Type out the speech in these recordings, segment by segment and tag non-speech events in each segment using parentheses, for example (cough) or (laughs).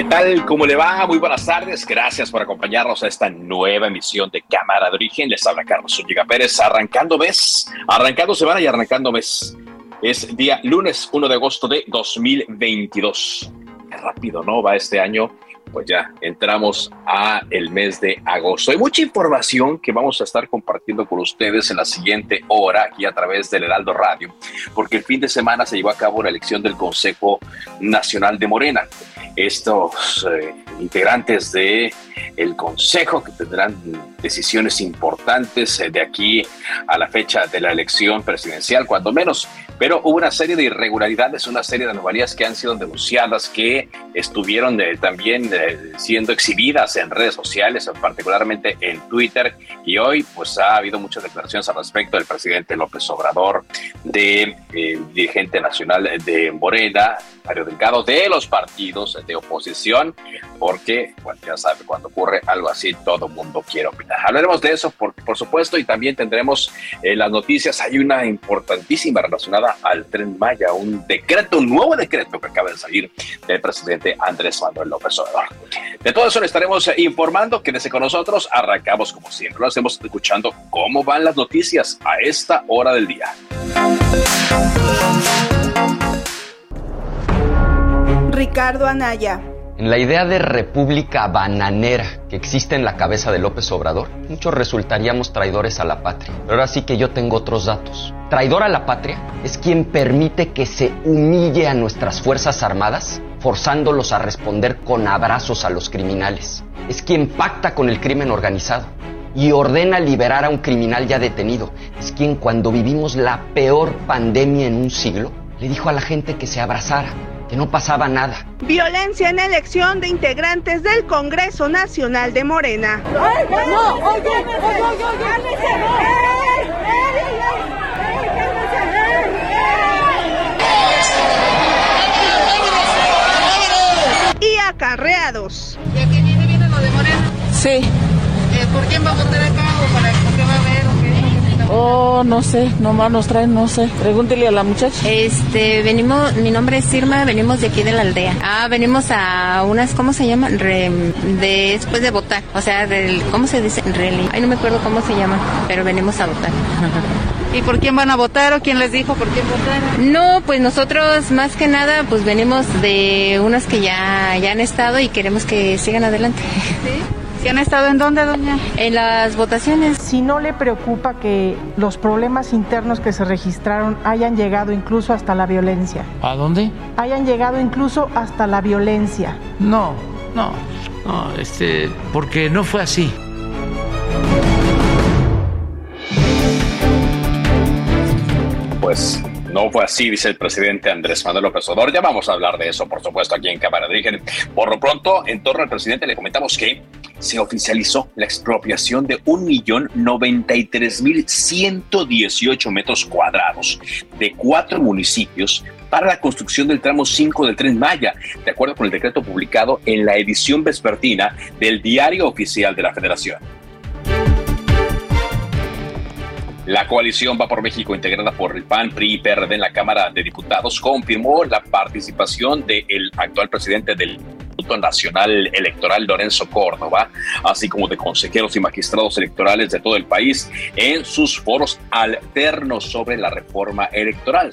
¿Qué tal? ¿Cómo le va? Muy buenas tardes. Gracias por acompañarnos a esta nueva emisión de Cámara de Origen. Les habla Carlos Zúñiga Pérez, arrancando mes, arrancando semana y arrancando mes. Es día lunes 1 de agosto de 2022. Qué rápido, ¿no? Va este año. Pues ya entramos a el mes de agosto. Hay mucha información que vamos a estar compartiendo con ustedes en la siguiente hora aquí a través del Heraldo Radio, porque el fin de semana se llevó a cabo la elección del Consejo Nacional de Morena estos eh, integrantes de consejo que tendrán decisiones importantes eh, de aquí a la fecha de la elección presidencial, cuando menos. Pero hubo una serie de irregularidades, una serie de anomalías que han sido denunciadas, que estuvieron eh, también siendo exhibidas en redes sociales, particularmente en Twitter. Y hoy, pues ha habido muchas declaraciones al respecto del presidente López Obrador, de dirigente nacional de Morena, Mario Delgado, de los partidos de oposición, porque, bueno, ya sabe, cuando ocurre algo así, todo mundo quiere opinar. Hablaremos de eso, por, por supuesto, y también tendremos eh, las noticias. Hay una importantísima relacionada al Tren Maya, un decreto, un nuevo decreto que acaba de salir del presidente Andrés Manuel López Obrador. De todo eso le estaremos eh, informando. Quédese con nosotros. Arrancamos como siempre. Lo hacemos escuchando cómo van las noticias a esta hora del día. Ricardo Anaya. En la idea de república bananera que existe en la cabeza de López Obrador, muchos resultaríamos traidores a la patria. Pero ahora sí que yo tengo otros datos. Traidor a la patria es quien permite que se humille a nuestras Fuerzas Armadas, forzándolos a responder con abrazos a los criminales. Es quien pacta con el crimen organizado y ordena liberar a un criminal ya detenido. Es quien cuando vivimos la peor pandemia en un siglo, le dijo a la gente que se abrazara que no pasaba nada. Violencia en elección de integrantes del Congreso Nacional de Morena. Y acarreados. ¿De aquí viene, viene lo de Morena? Sí. Eh, ¿Por quién va a votar acá o para qué va a haber? Oh, no sé, nomás nos traen, no sé. Pregúntele a la muchacha. Este, venimos, mi nombre es Irma, venimos de aquí de la aldea. Ah, venimos a unas, ¿cómo se llaman? Re, después de votar. O sea, del, ¿cómo se dice? Rally. Ay, no me acuerdo cómo se llama, pero venimos a votar. (laughs) ¿Y por quién van a votar o quién les dijo por quién votar? No, pues nosotros más que nada, pues venimos de unas que ya, ya han estado y queremos que sigan adelante. ¿Sí? ¿Sí han estado en dónde, doña? En las votaciones. Si no le preocupa que los problemas internos que se registraron hayan llegado incluso hasta la violencia. ¿A dónde? Hayan llegado incluso hasta la violencia. No, no, no, este, porque no fue así. Pues no fue así, dice el presidente Andrés Manuel López Obrador. Ya vamos a hablar de eso, por supuesto, aquí en Cámara de Origen. Por lo pronto, en torno al presidente, le comentamos que se oficializó la expropiación de 1.093.118 metros cuadrados de cuatro municipios para la construcción del tramo 5 del Tren Maya, de acuerdo con el decreto publicado en la edición vespertina del Diario Oficial de la Federación. La coalición Va por México, integrada por el PAN, PRI y PRD en la Cámara de Diputados, confirmó la participación del actual presidente del Nacional Electoral, Lorenzo Córdoba, así como de consejeros y magistrados electorales de todo el país en sus foros alternos sobre la reforma electoral.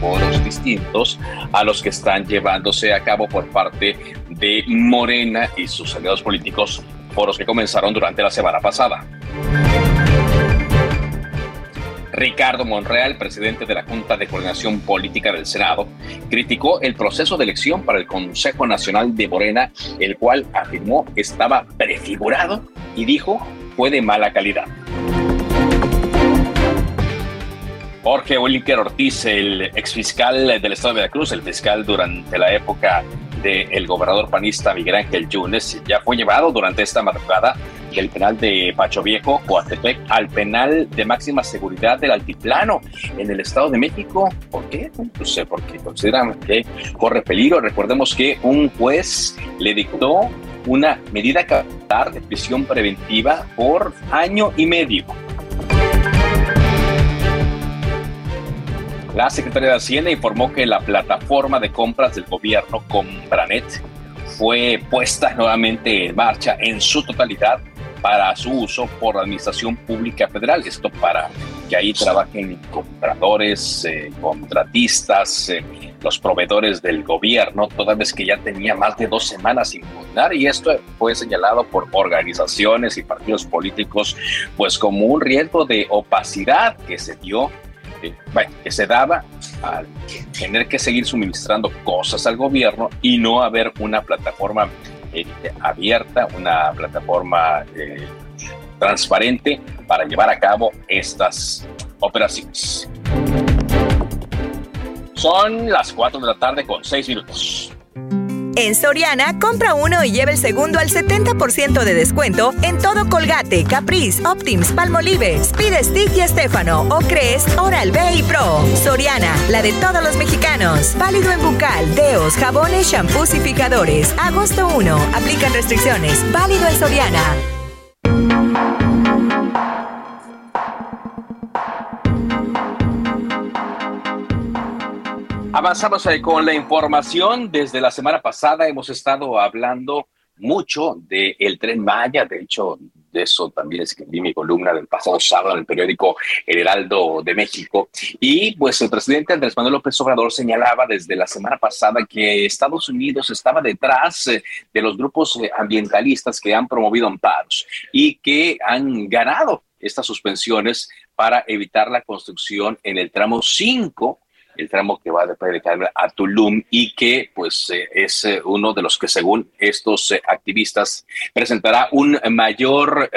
foros distintos a los que están llevándose a cabo por parte de Morena y sus aliados políticos, foros que comenzaron durante la semana pasada. Ricardo Monreal, presidente de la Junta de Coordinación Política del Senado, criticó el proceso de elección para el Consejo Nacional de Morena, el cual afirmó estaba prefigurado y dijo fue de mala calidad. Jorge Wilker Ortiz, el exfiscal del Estado de Veracruz, el fiscal durante la época del gobernador panista Miguel Ángel Yunes, ya fue llevado durante esta madrugada del penal de Pacho Viejo, Coatepec, al penal de máxima seguridad del Altiplano en el Estado de México. ¿Por qué? No sé, porque consideran que corre peligro. Recordemos que un juez le dictó una medida cautelar de prisión preventiva por año y medio. La Secretaría de Hacienda informó que la plataforma de compras del gobierno Compranet fue puesta nuevamente en marcha en su totalidad para su uso por la Administración Pública Federal. Esto para que ahí trabajen compradores, eh, contratistas, eh, los proveedores del gobierno, toda vez que ya tenía más de dos semanas sin funcionar y esto fue señalado por organizaciones y partidos políticos pues como un riesgo de opacidad que se dio eh, bueno, que se daba al tener que seguir suministrando cosas al gobierno y no haber una plataforma abierta, una plataforma eh, transparente para llevar a cabo estas operaciones. Son las 4 de la tarde con 6 minutos. En Soriana, compra uno y lleva el segundo al 70% de descuento en todo Colgate, Caprice, Optims, Palmolive, Speed Stick y Estefano o Crest, Oral B y Pro. Soriana, la de todos los mexicanos. Válido en bucal, deos, jabones, shampoos y picadores. Agosto 1. Aplican restricciones. Válido en Soriana. Avanzamos con la información. Desde la semana pasada hemos estado hablando mucho del tren Maya. De hecho, de eso también escribí mi columna del pasado sábado en el periódico El Heraldo de México. Y pues el presidente Andrés Manuel López Obrador señalaba desde la semana pasada que Estados Unidos estaba detrás eh, de los grupos eh, ambientalistas que han promovido amparos y que han ganado estas suspensiones para evitar la construcción en el tramo 5 el tramo que va de Playa de a Tulum y que pues eh, es eh, uno de los que según estos eh, activistas presentará un mayor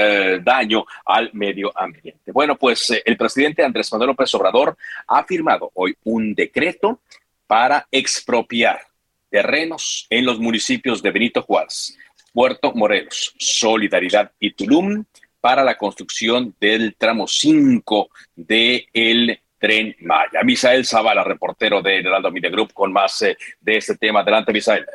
daño al medio ambiente. Bueno, pues el presidente Andrés Manuel López Obrador ha firmado hoy un decreto para expropiar terrenos en los municipios de Benito Juárez, Puerto Morelos, Solidaridad y Tulum para la construcción del tramo 5 de el Tren Maya. Misael Zavala, reportero de Heraldo Media Group, con más eh, de este tema. Adelante, Misael.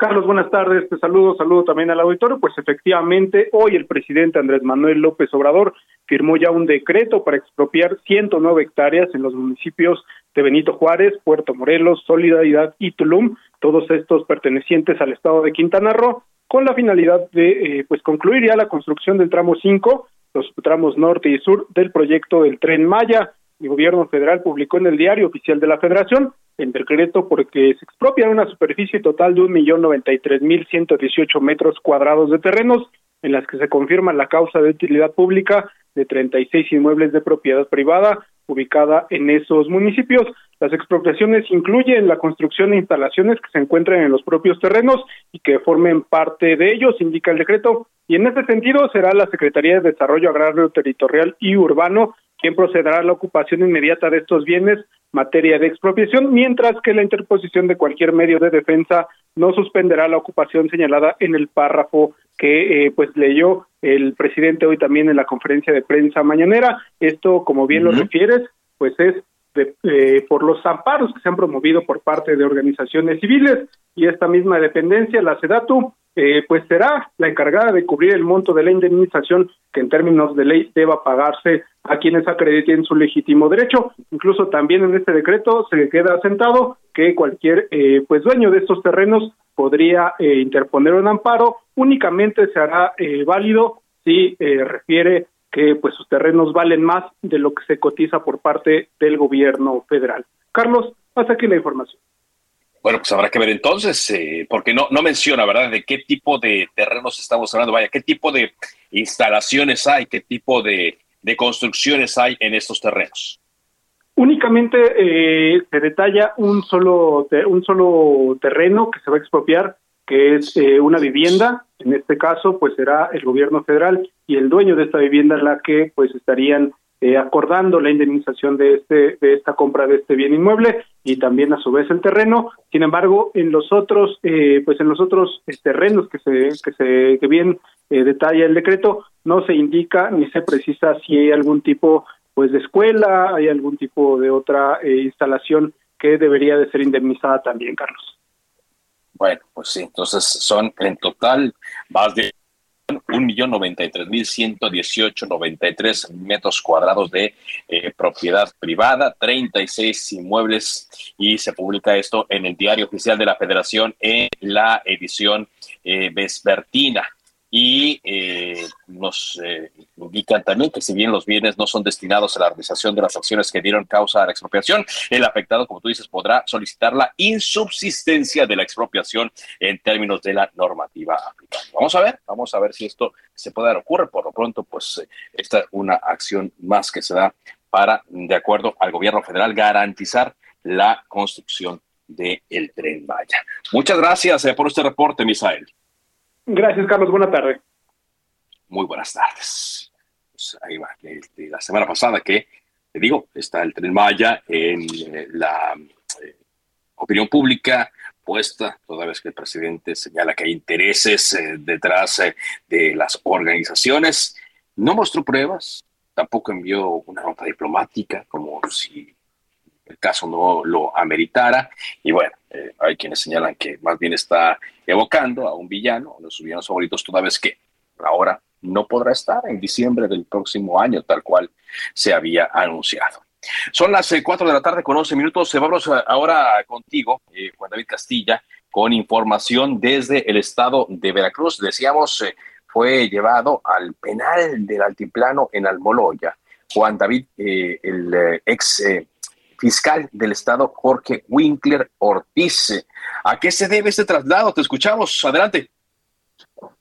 Carlos, buenas tardes. Te saludo, saludo también al auditorio. Pues efectivamente, hoy el presidente Andrés Manuel López Obrador firmó ya un decreto para expropiar 109 hectáreas en los municipios de Benito Juárez, Puerto Morelos, Solidaridad y Tulum, todos estos pertenecientes al estado de Quintana Roo, con la finalidad de eh, pues concluir ya la construcción del tramo 5, los tramos norte y sur del proyecto del Tren Maya el gobierno federal publicó en el diario oficial de la federación el decreto porque se expropia una superficie total de un millón noventa y tres mil ciento dieciocho metros cuadrados de terrenos en las que se confirma la causa de utilidad pública de 36 inmuebles de propiedad privada ubicada en esos municipios. Las expropiaciones incluyen la construcción de instalaciones que se encuentran en los propios terrenos y que formen parte de ellos, indica el decreto. Y en este sentido será la Secretaría de Desarrollo Agrario Territorial y Urbano quien procederá a la ocupación inmediata de estos bienes, materia de expropiación, mientras que la interposición de cualquier medio de defensa no suspenderá la ocupación señalada en el párrafo que eh, pues leyó el presidente hoy también en la conferencia de prensa mañanera. Esto, como bien lo refieres, pues es eh, por los amparos que se han promovido por parte de organizaciones civiles y esta misma dependencia, la SEDATU, eh, pues será la encargada de cubrir el monto de la indemnización que en términos de ley deba pagarse a quienes acrediten su legítimo derecho. Incluso también en este decreto se queda asentado que cualquier eh, pues dueño de estos terrenos podría eh, interponer un amparo, únicamente se hará válido si refiere que pues sus terrenos valen más de lo que se cotiza por parte del gobierno federal. Carlos, hasta aquí la información. Bueno, pues habrá que ver entonces, eh, porque no, no menciona, ¿verdad?, de qué tipo de terrenos estamos hablando, vaya, qué tipo de instalaciones hay, qué tipo de, de construcciones hay en estos terrenos. Únicamente eh, se detalla un solo, un solo terreno que se va a expropiar, que es eh, una vivienda. En este caso, pues será el gobierno federal y el dueño de esta vivienda la que pues estarían eh, acordando la indemnización de este de esta compra de este bien inmueble y también a su vez el terreno. Sin embargo, en los otros eh, pues en los otros eh, terrenos que se que se que bien detalla el decreto no se indica ni se precisa si hay algún tipo pues de escuela, hay algún tipo de otra instalación que debería de ser indemnizada también, Carlos. Bueno, pues sí, entonces son en total más de un millón noventa y tres mil ciento dieciocho noventa y tres metros cuadrados de eh, propiedad privada, 36 inmuebles y se publica esto en el diario oficial de la Federación en la edición eh, vespertina y eh, nos eh, indican también que si bien los bienes no son destinados a la realización de las acciones que dieron causa a la expropiación, el afectado, como tú dices, podrá solicitar la insubsistencia de la expropiación en términos de la normativa aplicada. Vamos a ver, vamos a ver si esto se puede dar. Ocurre por lo pronto, pues eh, esta es una acción más que se da para, de acuerdo al gobierno federal, garantizar la construcción del el tren Maya. Muchas gracias por este reporte, Misael. Gracias, Carlos. Buenas tardes. Muy buenas tardes. Pues ahí va. La semana pasada que, te digo, está el tren Maya en eh, la eh, opinión pública puesta, toda vez que el presidente señala que hay intereses eh, detrás de las organizaciones. No mostró pruebas, tampoco envió una nota diplomática, como si el caso no lo ameritara. Y bueno, eh, hay quienes señalan que más bien está evocando a un villano, de sus villanos favoritos, toda vez que ahora no podrá estar en diciembre del próximo año, tal cual se había anunciado. Son las eh, cuatro de la tarde con 11 minutos. Vamos eh, ahora contigo, Juan David Castilla, con información desde el estado de Veracruz. Decíamos, fue llevado al penal del altiplano en Almoloya. Juan David, el ex fiscal del Estado, Jorge Winkler Ortiz. ¿A qué se debe este traslado? Te escuchamos. Adelante.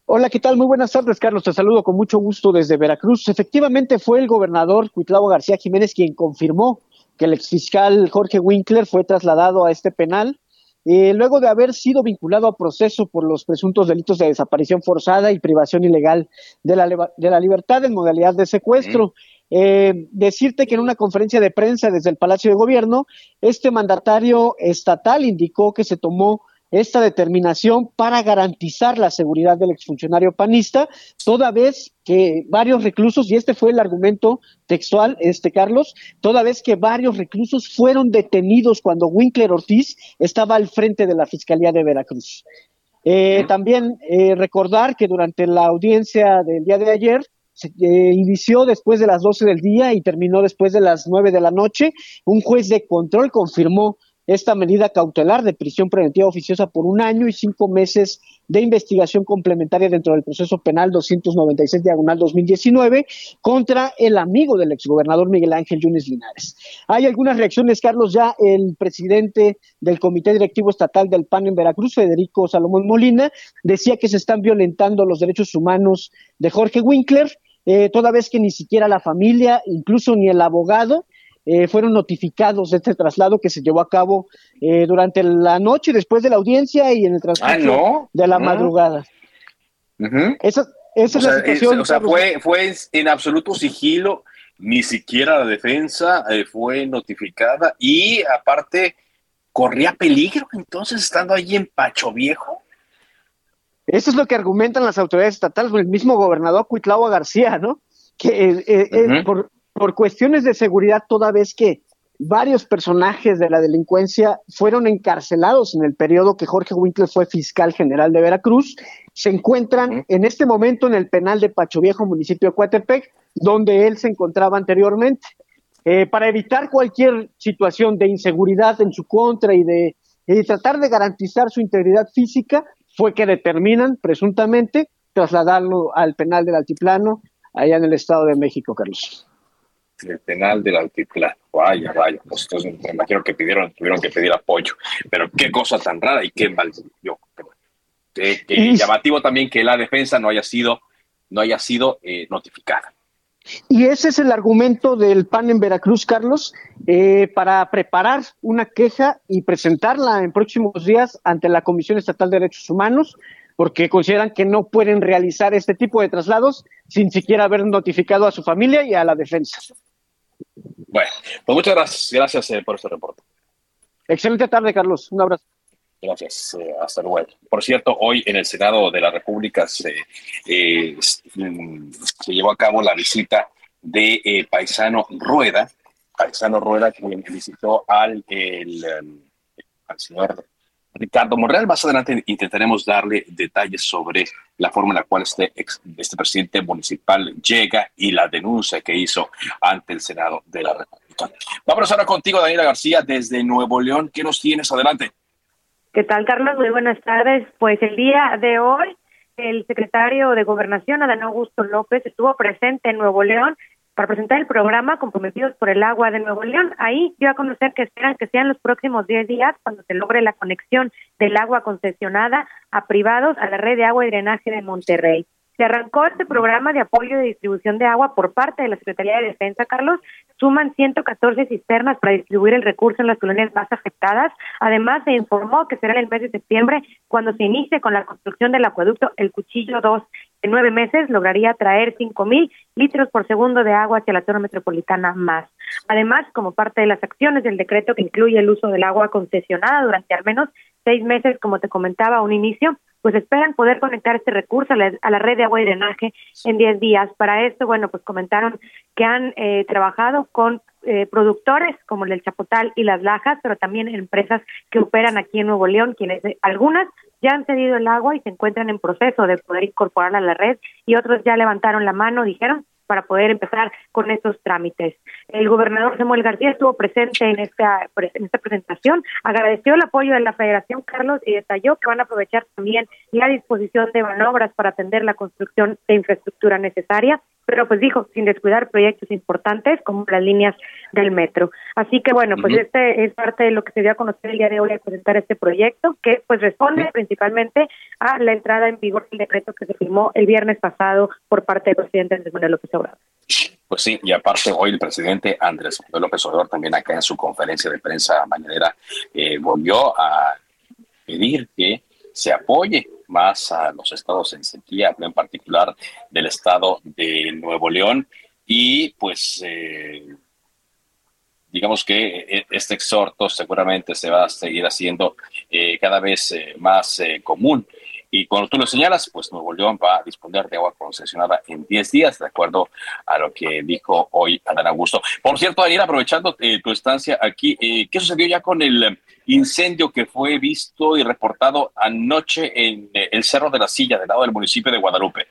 Hola, ¿qué tal? Muy buenas tardes, Carlos. Te saludo con mucho gusto desde Veracruz. Efectivamente, fue el gobernador Cuitlavo García Jiménez quien confirmó que el exfiscal Jorge Winkler fue trasladado a este penal eh, luego de haber sido vinculado a proceso por los presuntos delitos de desaparición forzada y privación ilegal de la, de la libertad en modalidad de secuestro. Eh, decirte que en una conferencia de prensa desde el Palacio de Gobierno, este mandatario estatal indicó que se tomó esta determinación para garantizar la seguridad del exfuncionario panista, toda vez que varios reclusos, y este fue el argumento textual, este Carlos, toda vez que varios reclusos fueron detenidos cuando Winkler Ortiz estaba al frente de la Fiscalía de Veracruz. Eh, también eh, recordar que durante la audiencia del día de ayer, se eh, inició después de las 12 del día y terminó después de las 9 de la noche. Un juez de control confirmó esta medida cautelar de prisión preventiva oficiosa por un año y cinco meses de investigación complementaria dentro del proceso penal 296 diagonal 2019 contra el amigo del exgobernador Miguel Ángel Yunes Linares. Hay algunas reacciones, Carlos, ya el presidente del Comité Directivo Estatal del PAN en Veracruz, Federico Salomón Molina, decía que se están violentando los derechos humanos de Jorge Winkler eh, toda vez que ni siquiera la familia, incluso ni el abogado, eh, fueron notificados de este traslado que se llevó a cabo eh, durante la noche, después de la audiencia y en el transcurso de la madrugada. Esa, es la situación. o sea, fue, fue en absoluto sigilo, ni siquiera la defensa fue notificada y aparte corría peligro entonces estando ahí en Pacho Viejo. Eso es lo que argumentan las autoridades estatales, el mismo gobernador Cuitlao García, ¿no? Que eh, eh, eh, por, por cuestiones de seguridad, toda vez que varios personajes de la delincuencia fueron encarcelados en el periodo que Jorge Winkler fue fiscal general de Veracruz, se encuentran en este momento en el penal de Pacho Viejo, municipio de Coatepec, donde él se encontraba anteriormente. para evitar cualquier situación de inseguridad en su contra y de y tratar de garantizar su integridad física, fue que determinan presuntamente trasladarlo al penal del Altiplano, allá en el Estado de México, Carlos. el penal del altiplano. Vaya, vaya, pues entonces me imagino que pidieron, tuvieron que pedir apoyo. Pero qué cosa tan rara y qué mal. Yo, llamativo también que la defensa no haya sido, no haya sido eh, notificada. Y ese es el argumento del PAN en Veracruz, Carlos, eh, para preparar una queja y presentarla en próximos días ante la Comisión Estatal de Derechos Humanos, porque consideran que no pueden realizar este tipo de traslados sin siquiera haber notificado a su familia y a la defensa. Bueno, pues muchas gracias, gracias eh, por este reporte. Excelente tarde, Carlos. Un abrazo. Gracias, eh, hasta luego. Por cierto, hoy en el Senado de la República se, eh, mm, llevó a cabo la visita de eh, Paisano Rueda, Paisano Rueda, quien visitó al, el, al señor Ricardo Monreal. Más adelante intentaremos darle detalles sobre la forma en la cual este, este presidente municipal llega y la denuncia que hizo ante el Senado de la República. Vamos ahora contigo, Daniela García, desde Nuevo León. ¿Qué nos tienes? Adelante. ¿Qué tal, Carlos? Muy buenas tardes. Pues el día de hoy, el secretario de Gobernación, Adán Augusto López, estuvo presente en Nuevo León para presentar el programa Comprometidos por el Agua de Nuevo León. Ahí dio a conocer que esperan que sean los próximos 10 días cuando se logre la conexión del agua concesionada a privados a la red de agua y drenaje de Monterrey. Se arrancó este programa de apoyo de distribución de agua por parte de la Secretaría de Defensa, Carlos. Suman 114 cisternas para distribuir el recurso en las colonias más afectadas. Además, se informó que será en el mes de septiembre cuando se inicie con la construcción del acueducto El Cuchillo 2. En nueve meses lograría traer 5 mil litros por segundo de agua hacia la zona metropolitana más. Además, como parte de las acciones del decreto que incluye el uso del agua concesionada durante al menos seis meses, como te comentaba a un inicio, pues esperan poder conectar este recurso a la, red de agua y drenaje en 10 días. Para esto, bueno, pues comentaron que han eh, trabajado con eh, productores como el del Chapotal y las Lajas, pero también empresas que operan aquí en Nuevo León, quienes eh, algunas ya han cedido el agua y se encuentran en proceso de poder incorporarla a la red y otros ya levantaron la mano, dijeron, para poder empezar con estos trámites. El gobernador Samuel García estuvo presente en esta, en esta presentación, agradeció el apoyo de la Federación Carlos y detalló que van a aprovechar también la disposición de manobras para atender la construcción de infraestructura necesaria pero pues dijo, sin descuidar proyectos importantes como las líneas del metro. Así que bueno, pues este es parte de lo que se dio a conocer el día de hoy al presentar este proyecto, que pues responde principalmente a la entrada en vigor del decreto que se firmó el viernes pasado por parte del presidente Andrés Manuel López Obrador. Pues sí, y aparte hoy el presidente Andrés Manuel López Obrador también acá en su conferencia de prensa mañanera eh, volvió a pedir que se apoye más a los estados en sequía, en particular del estado de Nuevo León. Y pues eh, digamos que eh, este exhorto seguramente se va a seguir haciendo eh, cada vez más común y cuando tú lo señalas, pues Nuevo León va a disponer de agua concesionada en 10 días, de acuerdo a lo que dijo hoy Adán Augusto. Por cierto, Daniel, aprovechando eh, tu estancia aquí, eh, ¿qué sucedió ya con el incendio que fue visto y reportado anoche en eh, el Cerro de la Silla, del lado del municipio de Guadalupe?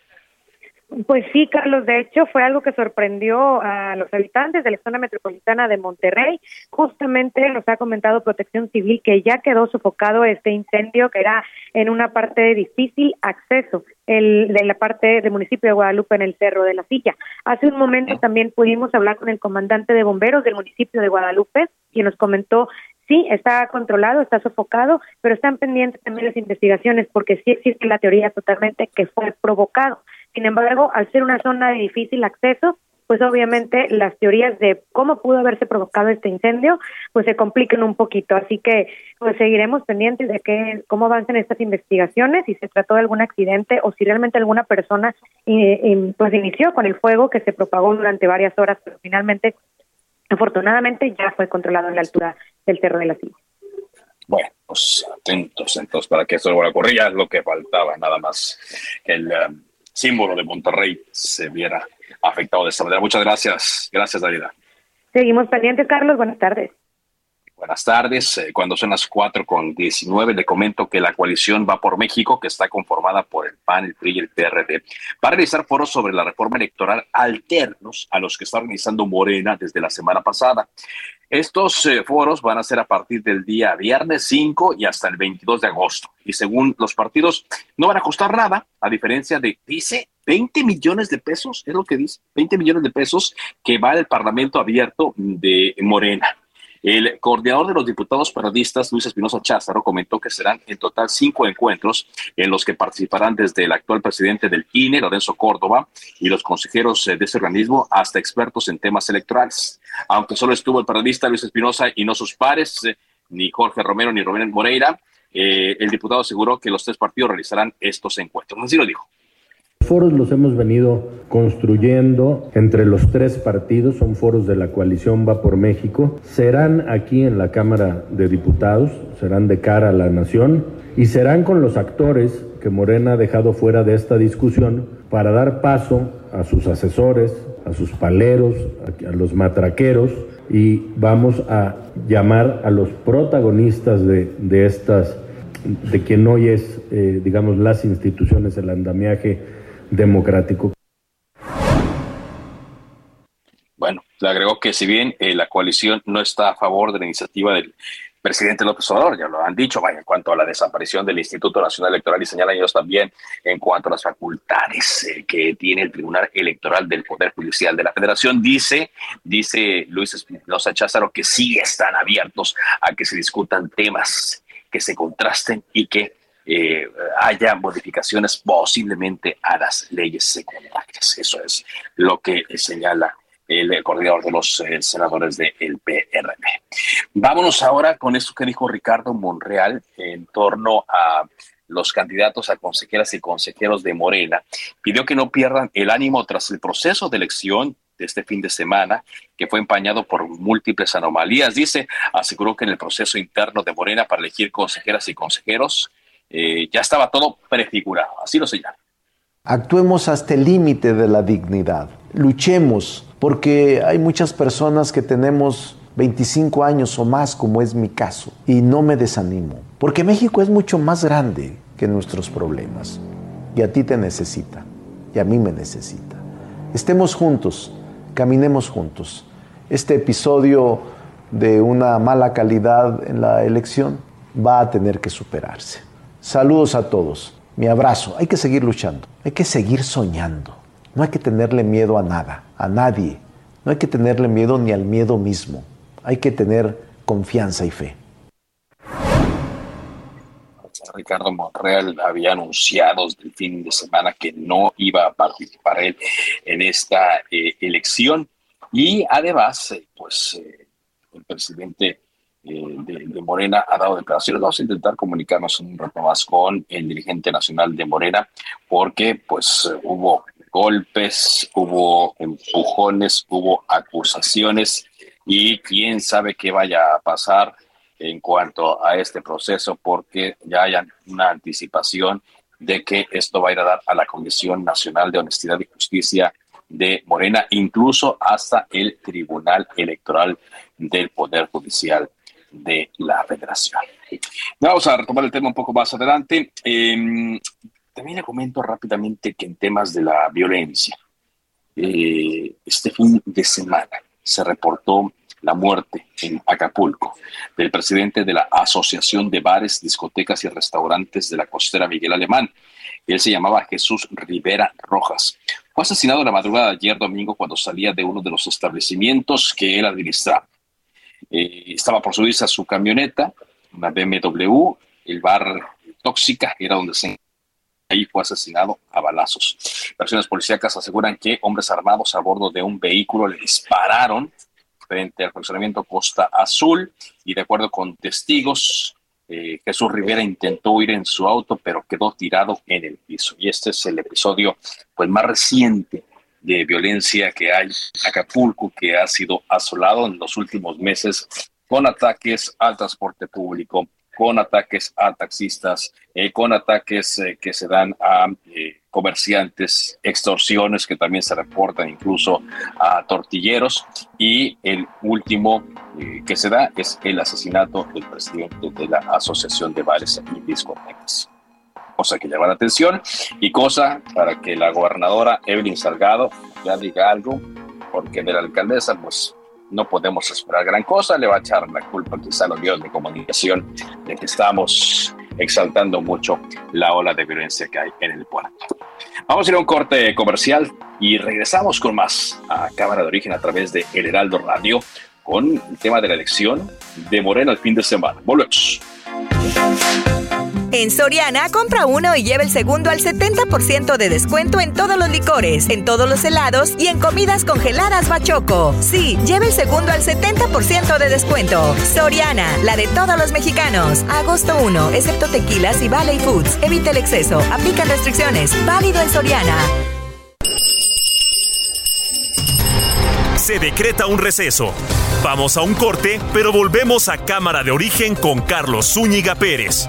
Pues sí, Carlos, de hecho fue algo que sorprendió a los habitantes de la zona metropolitana de Monterrey. Justamente nos ha comentado Protección Civil que ya quedó sofocado este incendio que era en una parte de difícil acceso el, de la parte del municipio de Guadalupe en el Cerro de la Silla. Hace un momento también pudimos hablar con el comandante de bomberos del municipio de Guadalupe, quien nos comentó sí, está controlado, está sofocado, pero están pendientes también las investigaciones porque sí existe la teoría totalmente que fue provocado. Sin embargo, al ser una zona de difícil acceso, pues obviamente las teorías de cómo pudo haberse provocado este incendio, pues se complican un poquito. Así que pues seguiremos pendientes de que, cómo avancen estas investigaciones, si se trató de algún accidente o si realmente alguna persona eh, pues inició con el fuego que se propagó durante varias horas, pero finalmente, afortunadamente, ya fue controlado en la altura del Cerro de la Silla. Bueno, pues atentos entonces para que esto no ocurra, ya es lo que faltaba, nada más el... Um, símbolo de Monterrey se viera afectado de esta manera. Muchas gracias. Gracias, David. Seguimos pendientes, Carlos. Buenas tardes. Buenas tardes. Eh, cuando son las 4 con 19, le comento que la coalición Va por México, que está conformada por el PAN, el PRI y el PRD, va a realizar foros sobre la reforma electoral alternos a los que está organizando Morena desde la semana pasada. Estos eh, foros van a ser a partir del día viernes 5 y hasta el 22 de agosto. Y según los partidos, no van a costar nada, a diferencia de, dice, 20 millones de pesos, es lo que dice, 20 millones de pesos que va al Parlamento abierto de Morena. El coordinador de los diputados periodistas, Luis Espinosa Cházaro, comentó que serán en total cinco encuentros en los que participarán desde el actual presidente del INE, Lorenzo Córdoba, y los consejeros eh, de ese organismo hasta expertos en temas electorales. Aunque solo estuvo el periodista Luis Espinosa y no sus pares, eh, ni Jorge Romero ni Rubén Moreira, eh, el diputado aseguró que los tres partidos realizarán estos encuentros. Así lo dijo foros los hemos venido construyendo entre los tres partidos, son foros de la coalición Va por México, serán aquí en la Cámara de Diputados, serán de cara a la nación y serán con los actores que Morena ha dejado fuera de esta discusión para dar paso a sus asesores, a sus paleros, a, los matraqueros y vamos a llamar a los protagonistas de, de estas, de quien hoy es, eh, digamos, las instituciones, el andamiaje democrático. Bueno, le agregó que si bien eh, la coalición no está a favor de la iniciativa del presidente López Obrador, ya lo han dicho, vaya, en cuanto a la desaparición del Instituto Nacional Electoral y señalan ellos también en cuanto a las facultades eh, que tiene el Tribunal Electoral del Poder Judicial de la Federación, dice, dice Luis Espinosa Cházaro que sí están abiertos a que se discutan temas que se contrasten y que eh, haya modificaciones posiblemente a las leyes secundarias. Eso es lo que señala el coordinador de los eh, senadores del PRD. Vámonos ahora con esto que dijo Ricardo Monreal en torno a los candidatos a consejeras y consejeros de Morena. Pidió que no pierdan el ánimo tras el proceso de elección de este fin de semana, que fue empañado por múltiples anomalías. Dice, aseguró que en el proceso interno de Morena para elegir consejeras y consejeros, eh, ya estaba todo prefigurado, así lo señala. Actuemos hasta el límite de la dignidad, luchemos, porque hay muchas personas que tenemos 25 años o más, como es mi caso, y no me desanimo, porque México es mucho más grande que nuestros problemas, y a ti te necesita, y a mí me necesita. Estemos juntos, caminemos juntos. Este episodio de una mala calidad en la elección va a tener que superarse. Saludos a todos. Mi abrazo. Hay que seguir luchando. Hay que seguir soñando. No hay que tenerle miedo a nada, a nadie. No hay que tenerle miedo ni al miedo mismo. Hay que tener confianza y fe. Ricardo Monreal había anunciado desde el fin de semana que no iba a participar él en esta eh, elección y además, eh, pues eh, el presidente de, Morena ha dado declaraciones. Vamos a intentar comunicarnos un rato más con el dirigente nacional de Morena, porque pues hubo golpes, hubo empujones, hubo acusaciones y quién sabe qué vaya a pasar en cuanto a este proceso, porque ya hay una anticipación de que esto va a ir a dar a la Comisión Nacional de Honestidad y Justicia de Morena, incluso hasta el Tribunal Electoral del Poder Judicial de la federación. Vamos a retomar el tema un poco más adelante. Em, también le comento rápidamente que en temas de la violencia, eh, este fin de semana se reportó la muerte en Acapulco del presidente de la Asociación de Bares, Discotecas y Restaurantes de la Costera Miguel Alemán. Él se llamaba Jesús Rivera Rojas. Fue asesinado la madrugada de ayer domingo cuando salía de uno de los establecimientos que él administraba. Eh, estaba por subirse a su camioneta, una BMW, el bar Tóxica, era donde se ahí fue asesinado a balazos. Versiones policíacas aseguran que hombres armados a bordo de un vehículo le dispararon frente al funcionamiento Costa Azul y de acuerdo con testigos, eh, Jesús Rivera intentó huir en su auto, pero quedó tirado en el piso. Y este es el episodio pues, más reciente de violencia que hay Acapulco, que ha sido asolado en los últimos meses con ataques al transporte público, con ataques a taxistas, eh, con ataques eh, que se dan a eh, comerciantes, extorsiones que también se reportan incluso a tortilleros y el último que se da es el asesinato del presidente de la Asociación de Bares y Discotecas. Cosa que llama la atención y cosa para que la gobernadora Evelyn Salgado ya diga algo, porque de la alcaldesa pues no podemos esperar gran cosa, le va a echar la culpa quizá a los medios de comunicación de que estamos exaltando mucho la ola de violencia que hay en el puerto. Vamos a ir a un corte comercial y regresamos con más a Cámara de Origen a través de El Heraldo Radio con el tema de la elección de Morena el fin de semana. Volvemos. En Soriana, compra uno y lleva el segundo al 70% de descuento en todos los licores, en todos los helados y en comidas congeladas Bachoco. Sí, lleva el segundo al 70% de descuento. Soriana, la de todos los mexicanos. Agosto 1, excepto tequilas y Valley Foods. Evita el exceso. Aplican restricciones. Válido en Soriana. Se decreta un receso. Vamos a un corte, pero volvemos a Cámara de Origen con Carlos Zúñiga Pérez.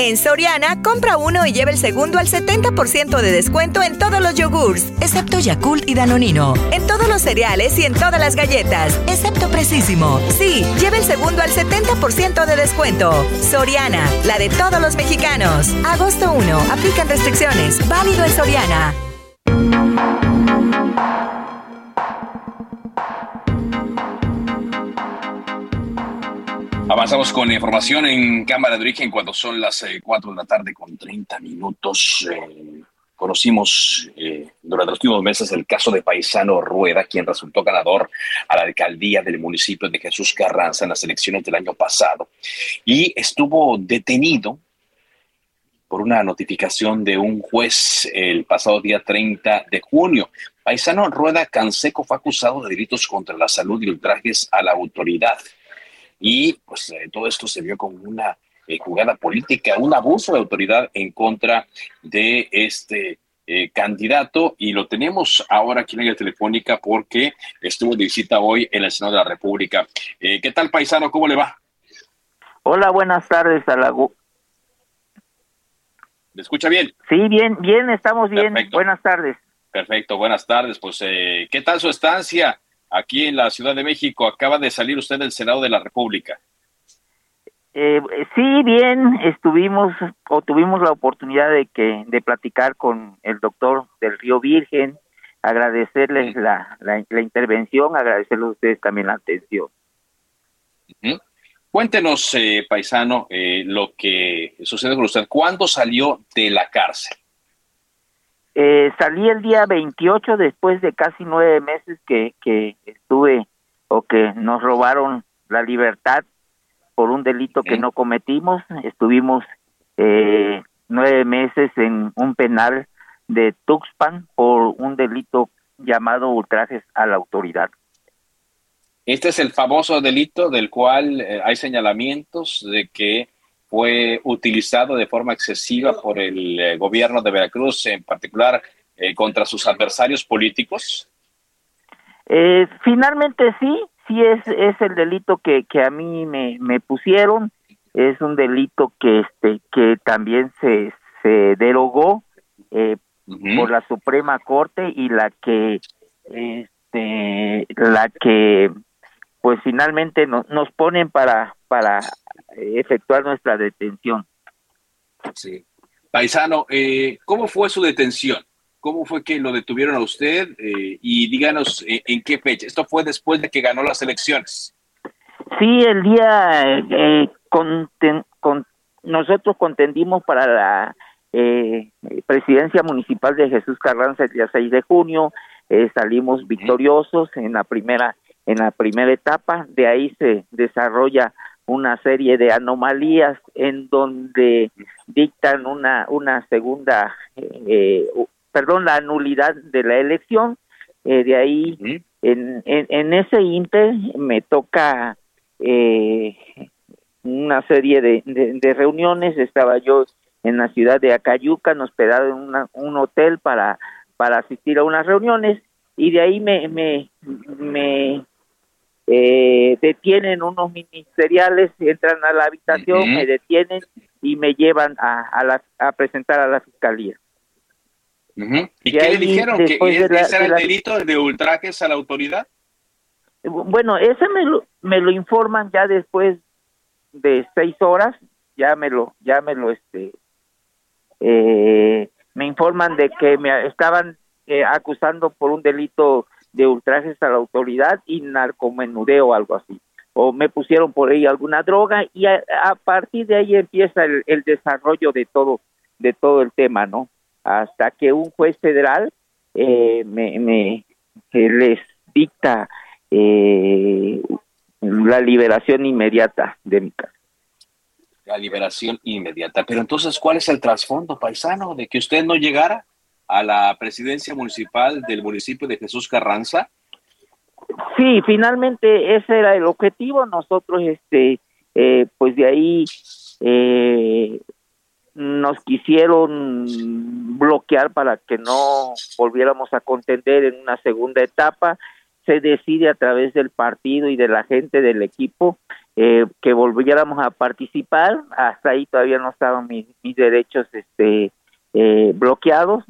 En Soriana, compra uno y lleva el segundo al 70% de descuento en todos los yogurts, excepto Yakult y Danonino. En todos los cereales y en todas las galletas, excepto Precisimo. Sí, lleva el segundo al 70% de descuento. Soriana, la de todos los mexicanos. Agosto 1, aplican restricciones. Válido en Soriana. Avanzamos con información en Cámara de Origen cuando son las eh, 4 de la tarde con 30 minutos. Eh, conocimos eh, durante los últimos meses el caso de Paisano Rueda, quien resultó ganador a la alcaldía del municipio de Jesús Carranza en las elecciones del año pasado y estuvo detenido por una notificación de un juez el pasado día 30 de junio. Paisano Rueda Canseco fue acusado de delitos contra la salud y ultrajes a la autoridad. Y pues eh, todo esto se vio como una eh, jugada política, un abuso de autoridad en contra de este eh, candidato y lo tenemos ahora aquí en la telefónica porque estuvo de visita hoy en el Senado de la República. Eh, ¿Qué tal, paisano? ¿Cómo le va? Hola, buenas tardes, Alago. ¿Me escucha bien? Sí, bien, bien, estamos bien. Perfecto. Buenas tardes. Perfecto, buenas tardes. Pues, eh, ¿qué tal su estancia aquí en la Ciudad de México? Acaba de salir usted del Senado de la República. Eh, sí, bien, estuvimos o tuvimos la oportunidad de que de platicar con el doctor del Río Virgen, agradecerles la, la, la intervención, agradecerles a ustedes también la atención. Cuéntenos, eh, paisano, eh, lo que sucede con usted. ¿Cuándo salió de la cárcel? Eh, salí el día 28 después de casi nueve meses que, que estuve o que nos robaron la libertad por un delito que no cometimos. Estuvimos eh, nueve meses en un penal de Tuxpan por un delito llamado ultrajes a la autoridad. Este es el famoso delito del cual eh, hay señalamientos de que fue utilizado de forma excesiva por el eh, gobierno de Veracruz, en particular eh, contra sus adversarios políticos. Eh, finalmente sí, sí es, es el delito que, que a mí me, me pusieron, es un delito que este que también se, se derogó eh, por la Suprema Corte y la que este la que pues finalmente no- nos ponen para para efectuar nuestra detención. Sí. Paisano, eh, ¿cómo fue su detención? ¿Cómo fue que lo detuvieron a usted? Eh, y díganos eh, en qué fecha. Esto fue después de que ganó las elecciones. Sí, el día eh, conten- con, nosotros contendimos para la eh, presidencia municipal de Jesús Carranza el día 6 de junio, salimos victoriosos en la primera en la primera etapa, de ahí se desarrolla una serie de anomalías en donde dictan una una segunda eh, perdón la nulidad de la elección. Eh, de ahí en, en, ese inter me toca eh, una serie de, de, reuniones. Estaba yo en la ciudad de Acayuca hospedado en un hotel para para asistir a unas reuniones. Y de ahí me me, me eh, detienen unos ministeriales, entran a la habitación, me detienen y me llevan a, a, la, a presentar a la fiscalía. ¿Y, qué le dijeron? ¿Que ese era el delito de ultrajes a la autoridad? Bueno, ese me lo, me lo informan ya después de seis horas, ya me lo, ya me lo, este, eh, me informan de que me estaban eh, acusando por un delito de ultrajes a la autoridad y narcomenudeo algo así. O me pusieron por ahí alguna droga y a, partir de ahí empieza el, desarrollo de todo, de todo el tema, ¿no? Hasta que un juez federal eh, me, me les dicta eh, la liberación inmediata de mi casa. La liberación inmediata. Pero entonces, ¿cuál es el trasfondo, paisano, de que usted no llegara? A la presidencia municipal del municipio de Jesús Carranza? Sí, finalmente ese era el objetivo. Nosotros, este, eh, pues de ahí eh, nos quisieron bloquear para que no volviéramos a contender en una segunda etapa. Se decide a través del partido y de la gente del equipo eh, que volviéramos a participar. Hasta ahí todavía no estaban mis, mis derechos este, bloqueados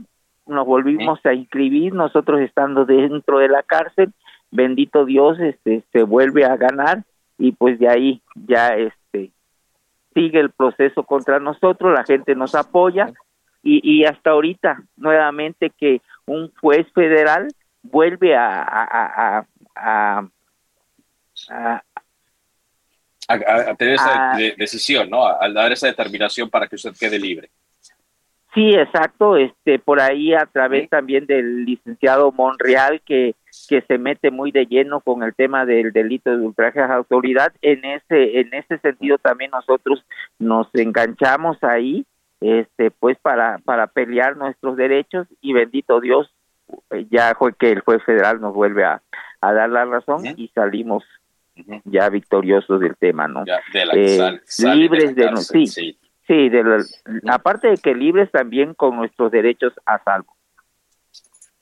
nos volvimos a inscribir, nosotros estando dentro de la cárcel, bendito Dios, este, se vuelve a ganar y pues de ahí ya este sigue el proceso contra nosotros, la gente nos apoya y, y hasta ahorita nuevamente que un juez federal vuelve a, a, a, a a, tener esa decisión, ¿no? Al dar esa determinación para que usted quede libre. Sí, exacto, este por ahí a través también del licenciado Monreal que que se mete muy de lleno con el tema del delito de ultraje a la autoridad. En ese en ese sentido también nosotros nos enganchamos ahí este pues para para pelear nuestros derechos y bendito Dios ya fue que el juez federal nos vuelve a, a dar la razón y salimos ya victoriosos del tema, ¿no? de la, eh, libres de, sí. Sí, de aparte de que libres también con nuestros derechos a salvo.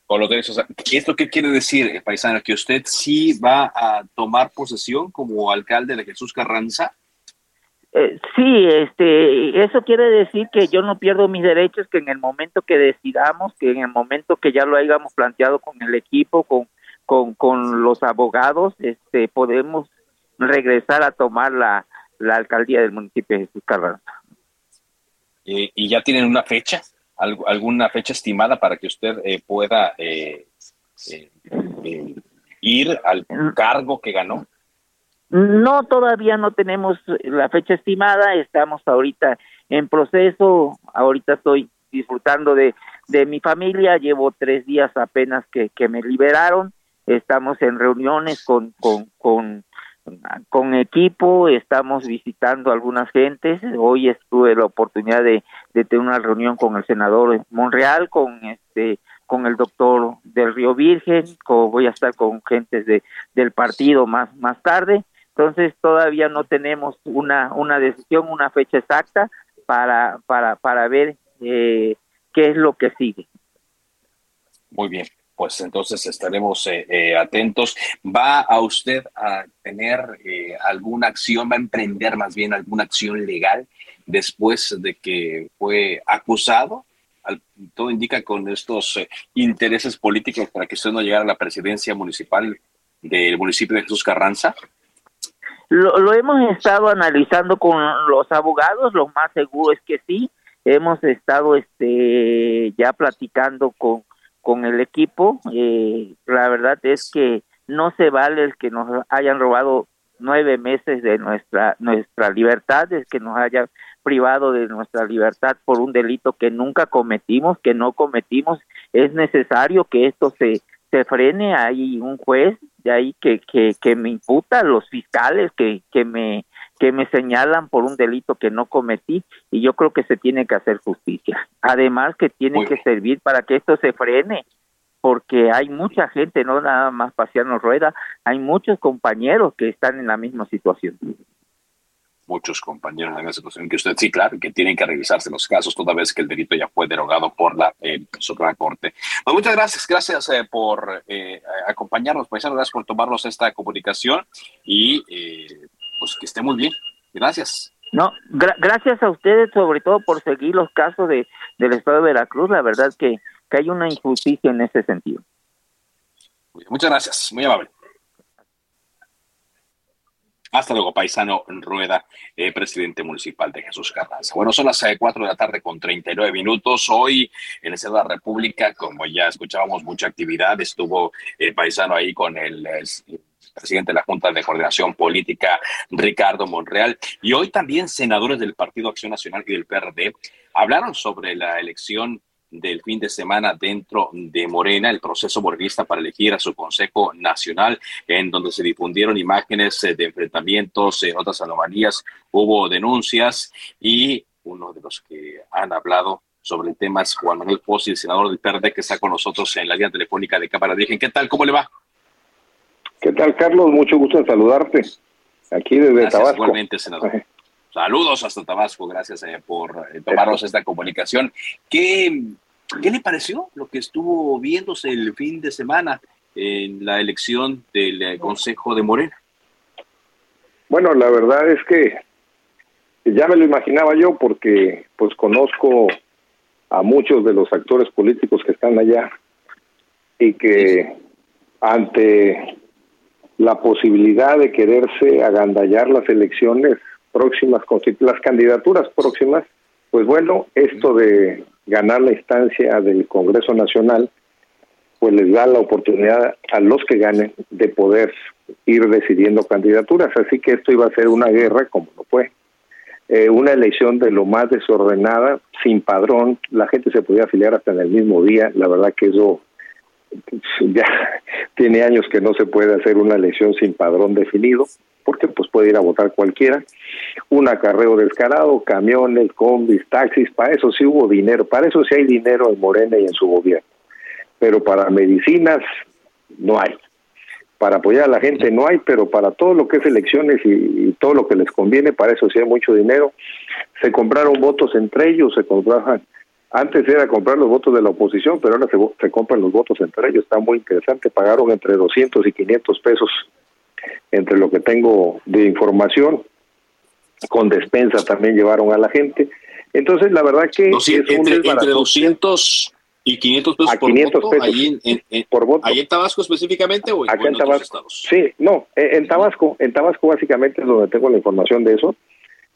Con los derechos. ¿Esto qué quiere decir, eh, paisano? ¿Que usted sí va a tomar posesión como alcalde de Jesús Carranza? Eh, sí, este, eso quiere decir que yo no pierdo mis derechos, que en el momento que decidamos, que en el momento que ya lo hayamos planteado con el equipo, con, con, con los abogados, este, podemos regresar a tomar la, la alcaldía del municipio de Jesús Carranza. Eh, y ya tienen una fecha, alguna fecha estimada para que usted eh, pueda eh, ir al cargo que ganó. No, todavía no tenemos la fecha estimada, estamos ahorita en proceso, ahorita estoy disfrutando de, de mi familia, llevo tres días apenas que, que me liberaron, estamos en reuniones con, con, con con equipo, estamos visitando algunas gentes. Hoy estuve la oportunidad de, tener una reunión con el senador Monreal, con este con el doctor del Río Virgen, voy a estar con gentes de, del partido más, más tarde. Entonces todavía no tenemos una, una decisión, una fecha exacta para, para, para ver eh, qué es lo que sigue. Muy bien pues entonces estaremos eh, eh, atentos. ¿Va a usted a tener eh, alguna acción, va a emprender más bien alguna acción legal después de que fue acusado? todo indica con estos intereses políticos para que usted no llegara a la presidencia municipal del municipio de Jesús Carranza. Lo, lo hemos estado analizando con los abogados, lo más seguro es que sí. Hemos estado este ya platicando con con el equipo. Eh, la verdad es que no se vale el que nos hayan robado nueve meses de nuestra nuestra libertad, es que nos haya privado de nuestra libertad por un delito que nunca cometimos, que no cometimos. Es necesario que esto se, se frene. Hay un juez de ahí que, que, que me imputa, los fiscales que, que me que me señalan por un delito que no cometí y yo creo que se tiene que hacer justicia. Además que tiene que servir para que esto se frene, porque hay mucha gente, no nada más Paciano Rueda, hay muchos compañeros que están en la misma situación muchos compañeros en la situación que usted sí, claro, que tienen que revisarse los casos toda vez que el delito ya fue derogado por la eh, Suprema Corte. Pues muchas gracias, gracias eh, por eh, acompañarnos, paisanos, gracias por tomarnos esta comunicación y eh, pues que esté muy bien. Gracias. No, gracias a ustedes sobre todo por seguir los casos de, del Estado de Veracruz, la verdad que, que hay una injusticia en ese sentido. Muchas gracias, muy amable. Hasta luego, paisano Rueda, eh, presidente municipal de Jesús Carranza. Bueno, son las eh, cuatro de la tarde con 39 minutos. Hoy en el Senado de la República, como ya escuchábamos, mucha actividad. Estuvo el paisano ahí con el, presidente de la Junta de Coordinación Política, Ricardo Monreal. Y hoy también senadores del Partido Acción Nacional y del PRD hablaron sobre la elección del fin de semana dentro de Morena, el proceso morenista para elegir a su Consejo Nacional, en donde se difundieron imágenes eh, de enfrentamientos, en otras anomalías, hubo denuncias y uno de los que han hablado sobre el tema es Juan Manuel Pozzi, senador del PRD, que está con nosotros en la línea telefónica de Cámara. Dije, ¿qué tal? ¿Cómo le va? ¿Qué tal, Carlos? Mucho gusto en saludarte. Aquí desde Gracias, Tabasco. Igualmente, senador. Saludos hasta Tabasco, gracias eh, por eh, tomarnos esta comunicación. ¿Qué, ¿Qué le pareció lo que estuvo viéndose el fin de semana en la elección del eh, Consejo de Morena? Bueno, la verdad es que ya me lo imaginaba yo porque pues conozco a muchos de los actores políticos que están allá y que ante la posibilidad de quererse agandallar las elecciones próximas, las candidaturas próximas, pues bueno, esto de ganar la instancia del Congreso Nacional, pues les da la oportunidad a los que ganen de poder ir decidiendo candidaturas. Así que esto iba a ser una guerra, como no fue. Eh, una elección de lo más desordenada, sin padrón, la gente se podía afiliar hasta en el mismo día, la verdad que eso ya tiene años que no se puede hacer una elección sin padrón definido, porque pues puede ir a votar cualquiera. Un acarreo descarado, camiones, combis, taxis, para eso sí hubo dinero, para eso sí hay dinero en Morena y en su gobierno. Pero para medicinas no hay. Para apoyar a la gente no hay, pero para todo lo que es elecciones y, y todo lo que les conviene, para eso sí hay mucho dinero. Se compraron votos entre ellos, se compraban antes era comprar los votos de la oposición, pero ahora se, se, compran los votos entre ellos. Está muy interesante. Pagaron entre 200 y 500 pesos entre lo que tengo de información. Con despensa también llevaron a la gente. Entonces, la verdad que... Entre, entre, 200 y 500 pesos, a 500 por voto, pesos ahí en, en, por voto. ¿Ahí en Tabasco específicamente o, Acá en, en Tabasco. estados? Sí, no, en, en Tabasco. En Tabasco básicamente es donde tengo la información de eso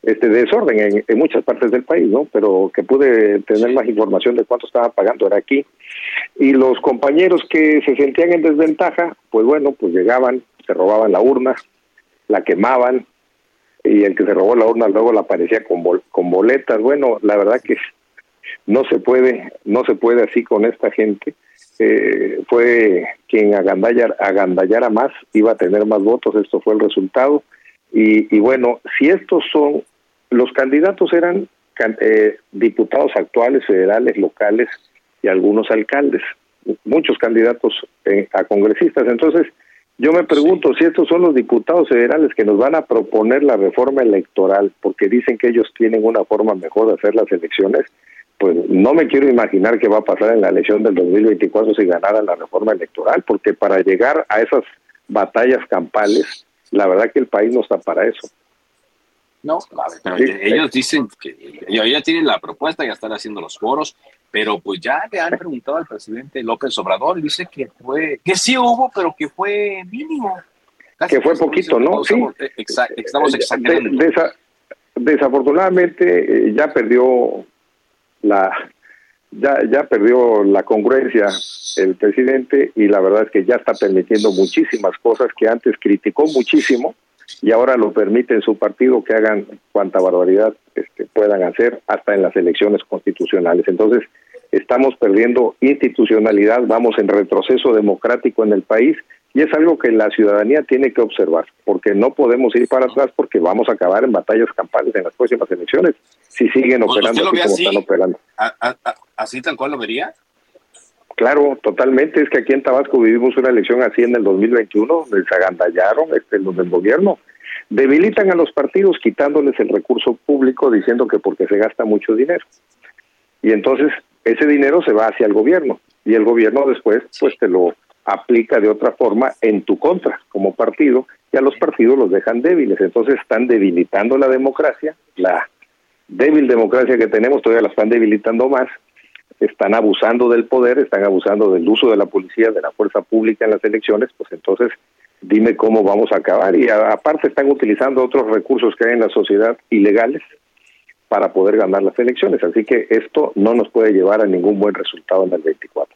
este desorden en, en, muchas partes del país, ¿no? Pero que pude tener más información de cuánto estaba pagando era aquí. Y los compañeros que se sentían en desventaja, pues bueno, pues llegaban, se robaban la urna, la quemaban y el que se robó la urna luego la aparecía con bol, con boletas. Bueno, la verdad que no se puede, no se puede así con esta gente. Eh, fue quien agandallar, agandallara más, iba a tener más votos, esto fue el resultado. Y, y, bueno, si estos son, los candidatos eran eh, diputados actuales, federales, locales y algunos alcaldes, muchos candidatos eh, a congresistas. Entonces, yo me pregunto si estos son los diputados federales que nos van a proponer la reforma electoral, porque dicen que ellos tienen una forma mejor de hacer las elecciones, pues no me quiero imaginar qué va a pasar en la elección del 2024 si ganara la reforma electoral, porque para llegar a esas batallas campales, la verdad que el país no está para eso. No, pero sí, ellos eh, dicen que ellos ya tienen la propuesta, ya están haciendo los foros, pero pues ya le han preguntado al presidente López Obrador dice que fue, que sí hubo, pero que fue mínimo. Casi que fue poquito, ¿no? Sí. Exa estamos exagerando. De, desa desafortunadamente eh, ya perdió la ya ya perdió la congruencia el presidente y la verdad es que ya está permitiendo muchísimas cosas que antes criticó muchísimo y ahora lo permite en su partido que hagan cuanta barbaridad este, puedan hacer hasta en las elecciones constitucionales. Entonces, estamos perdiendo institucionalidad, vamos en retroceso democrático en el país y es algo que la ciudadanía tiene que observar, porque no podemos ir para atrás porque vamos a acabar en batallas campales en las próximas elecciones si siguen operando así como están operando. ¿A- a- a- ¿Así tal cual lo vería? Claro, totalmente. Es que aquí en Tabasco vivimos una elección así en el 2021, donde se agandallaron este, los gobierno. Debilitan a los partidos quitándoles el recurso público diciendo que porque se gasta mucho dinero. Y entonces ese dinero se va hacia el gobierno y el gobierno después pues te lo aplica de otra forma en tu contra como partido y a los partidos los dejan débiles. Entonces están debilitando la democracia, la débil democracia que tenemos todavía la están debilitando más están abusando del poder, están abusando del uso de la policía, de la fuerza pública en las elecciones, pues entonces dime cómo vamos a acabar. Y a- aparte están utilizando otros recursos que hay en la sociedad ilegales para poder ganar las elecciones. Así que esto no nos puede llevar a ningún buen resultado en el 24.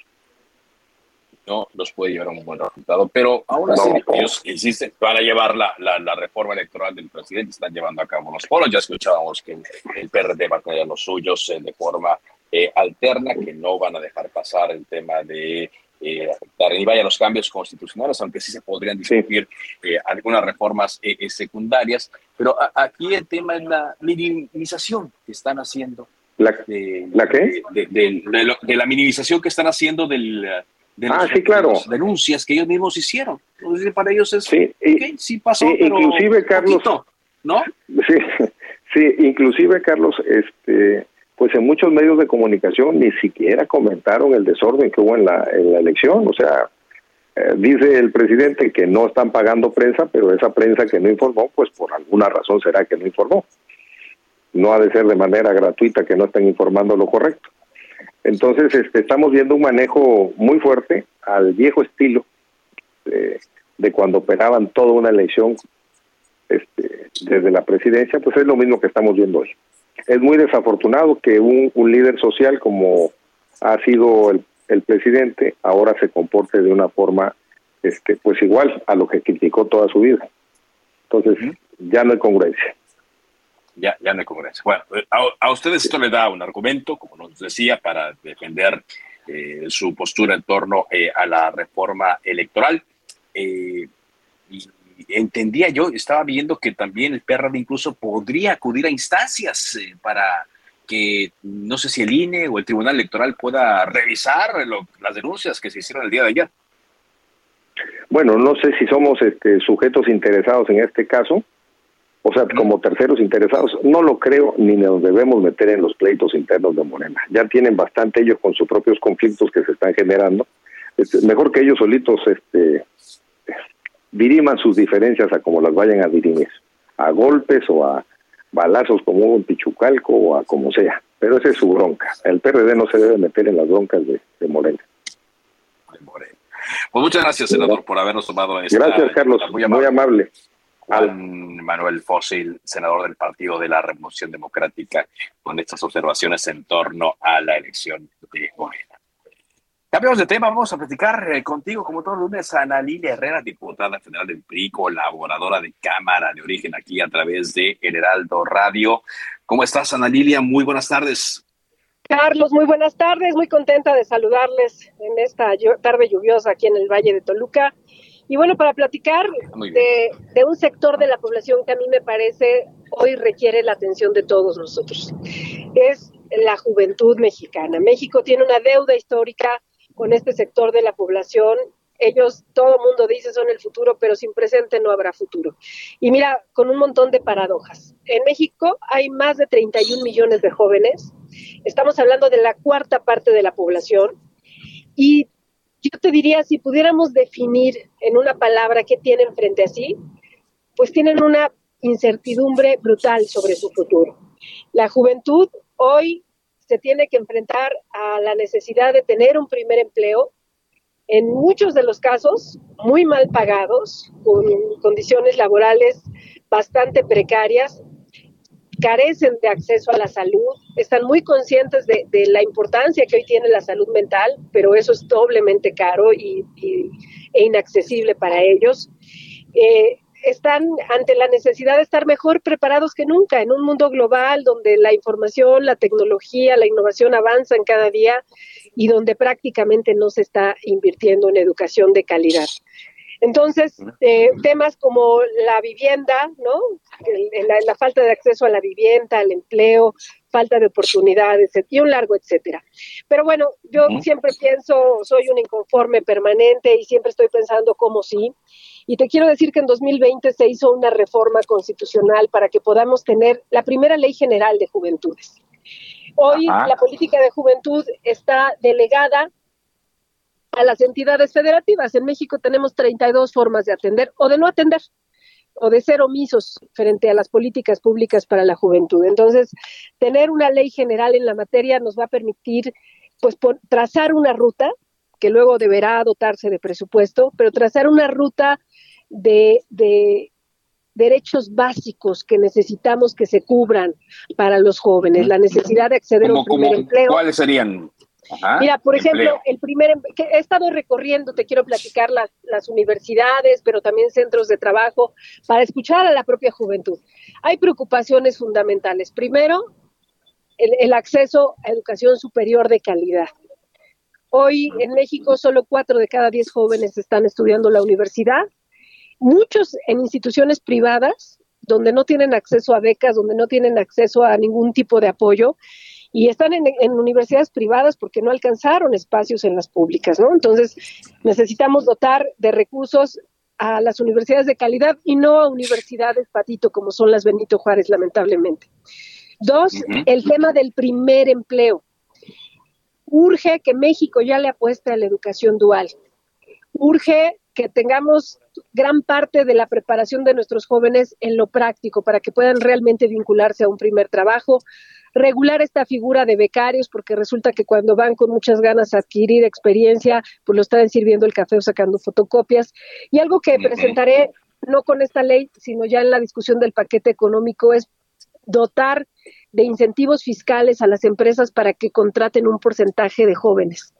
No nos puede llevar a un buen resultado, pero aún así No. ellos insisten, van a llevar la, la, la reforma electoral del presidente, están llevando a cabo los foros, ya escuchábamos que el, el PRD va a tener los suyos eh, de forma eh, alterna, que no van a dejar pasar el tema de eh, afectar ni vaya los cambios constitucionales, aunque sí se podrían discutir eh, algunas reformas eh, eh, secundarias, pero a- aquí el tema es la minimización que están haciendo. ¿La, de, ¿la qué? De, de- lo- de la minimización que están haciendo del, de Ah, los- sí, claro. las denuncias que ellos mismos hicieron. Entonces, para ellos es, Sí, y- sí pasó, sí, pero inclusive, Carlos, poquito, ¿no? (laughs) Sí, sí, inclusive Carlos, este, pues en muchos medios de comunicación ni siquiera comentaron el desorden que hubo en la, elección. O sea, eh, dice el presidente que no están pagando prensa, pero esa prensa que no informó, pues por alguna razón será que no informó. No ha de ser de manera gratuita que no estén informando lo correcto. Entonces, este, estamos viendo un manejo muy fuerte al viejo estilo de cuando operaban toda una elección este, desde la presidencia, pues es lo mismo que estamos viendo hoy. Es muy desafortunado que un, un líder social como ha sido el, el presidente ahora se comporte de una forma este, pues igual a lo que criticó toda su vida. Entonces, ya no hay congruencia. Ya, ya no hay congreso. Bueno, eh, a, a ustedes esto le da un argumento, como nos decía, para defender eh, su postura en torno eh, a la reforma electoral. Eh, entendía yo, estaba viendo que también el PRD incluso podría acudir a instancias eh, para que no sé si el INE o el Tribunal Electoral pueda revisar lo- las denuncias que se hicieron el día de ayer. Bueno, no sé si somos este, sujetos interesados en este caso, o sea, como terceros interesados, no lo creo ni nos debemos meter en los pleitos internos de Morena. Ya tienen bastante ellos con sus propios conflictos que se están generando. Este, mejor que ellos solitos este, diriman sus diferencias a como las vayan a dirimir, a golpes o a balazos como hubo en Pichucalco o a como sea. Pero esa es su bronca. El PRD no se debe meter en las broncas de, de Morena. Pues muchas gracias, senador, por habernos tomado esta Gracias, Carlos. muy Muy amable. Juan Manuel Fósil, senador del Partido de la Revolución Democrática, con estas observaciones en torno a la elección de Morena. Cambiamos de tema, vamos a platicar eh, contigo, como todos los lunes, Ana Lilia Herrera, diputada federal del PRI, colaboradora de Cámara de Origen aquí a través de El Heraldo Radio. ¿Cómo estás, Ana Lilia? Muy buenas tardes. Carlos, muy buenas tardes, muy contenta de saludarles en esta tarde lluviosa aquí en el Valle de Toluca. Y bueno, para platicar Muy de, de un sector de la población que a mí me parece hoy requiere la atención de todos nosotros, es la juventud mexicana. México tiene una deuda histórica con este sector de la población. Ellos, todo mundo dice, son el futuro, pero sin presente no habrá futuro. Y mira, con un montón de paradojas. En México hay más de 31 millones de jóvenes. Estamos hablando de la cuarta parte de la población. Y yo te diría, si pudiéramos definir en una palabra qué tienen frente a sí, pues tienen una incertidumbre brutal sobre su futuro. La juventud hoy se tiene que enfrentar a la necesidad de tener un primer empleo, en muchos de los casos muy mal pagados, con condiciones laborales bastante precarias, carecen de acceso a la salud, están muy conscientes de, la importancia que hoy tiene la salud mental, pero eso es doblemente caro y, y- e inaccesible para ellos. Eh, están ante la necesidad de estar mejor preparados que nunca en un mundo global donde la información, la tecnología, la innovación avanzan cada día y donde prácticamente no se está invirtiendo en educación de calidad. Entonces, eh, temas como la vivienda, ¿no? la, falta de acceso a la vivienda, al empleo, falta de oportunidades y un largo etcétera. Pero bueno, yo siempre pienso, soy un inconforme permanente y siempre estoy pensando cómo sí. Y te quiero decir que en 2020 se hizo una reforma constitucional para que podamos tener la primera ley general de juventudes. Hoy la política de juventud está delegada a las entidades federativas. En México tenemos 32 formas de atender o de no atender o de ser omisos frente a las políticas públicas para la juventud. Entonces, tener una ley general en la materia nos va a permitir pues trazar una ruta que luego deberá dotarse de presupuesto, pero trazar una ruta de, de derechos básicos que necesitamos que se cubran para los jóvenes, la necesidad de acceder a un primer empleo. ¿Cuáles serían? Mira, por ejemplo, el primer em, que he estado recorriendo, te quiero platicar las, las universidades, pero también centros de trabajo, para escuchar a la propia juventud. Hay preocupaciones fundamentales. Primero, el, el acceso a educación superior de calidad. Hoy en México solo cuatro de cada diez jóvenes están estudiando la universidad, muchos en instituciones privadas, donde no tienen acceso a becas, donde no tienen acceso a ningún tipo de apoyo, y están en, universidades privadas porque no alcanzaron espacios en las públicas, ¿no? Entonces, necesitamos dotar de recursos a las universidades de calidad y no a universidades patito como son las Benito Juárez, lamentablemente. Dos, el tema del primer empleo. Urge que México ya le apueste a la educación dual. Urge que tengamos gran parte de la preparación de nuestros jóvenes en lo práctico para que puedan realmente vincularse a un primer trabajo, regular esta figura de becarios, porque resulta que cuando van con muchas ganas a adquirir experiencia, pues lo están sirviendo el café o sacando fotocopias. Y algo que presentaré, no con esta ley, sino ya en la discusión del paquete económico, es dotar de incentivos fiscales a las empresas para que contraten un porcentaje de jóvenes.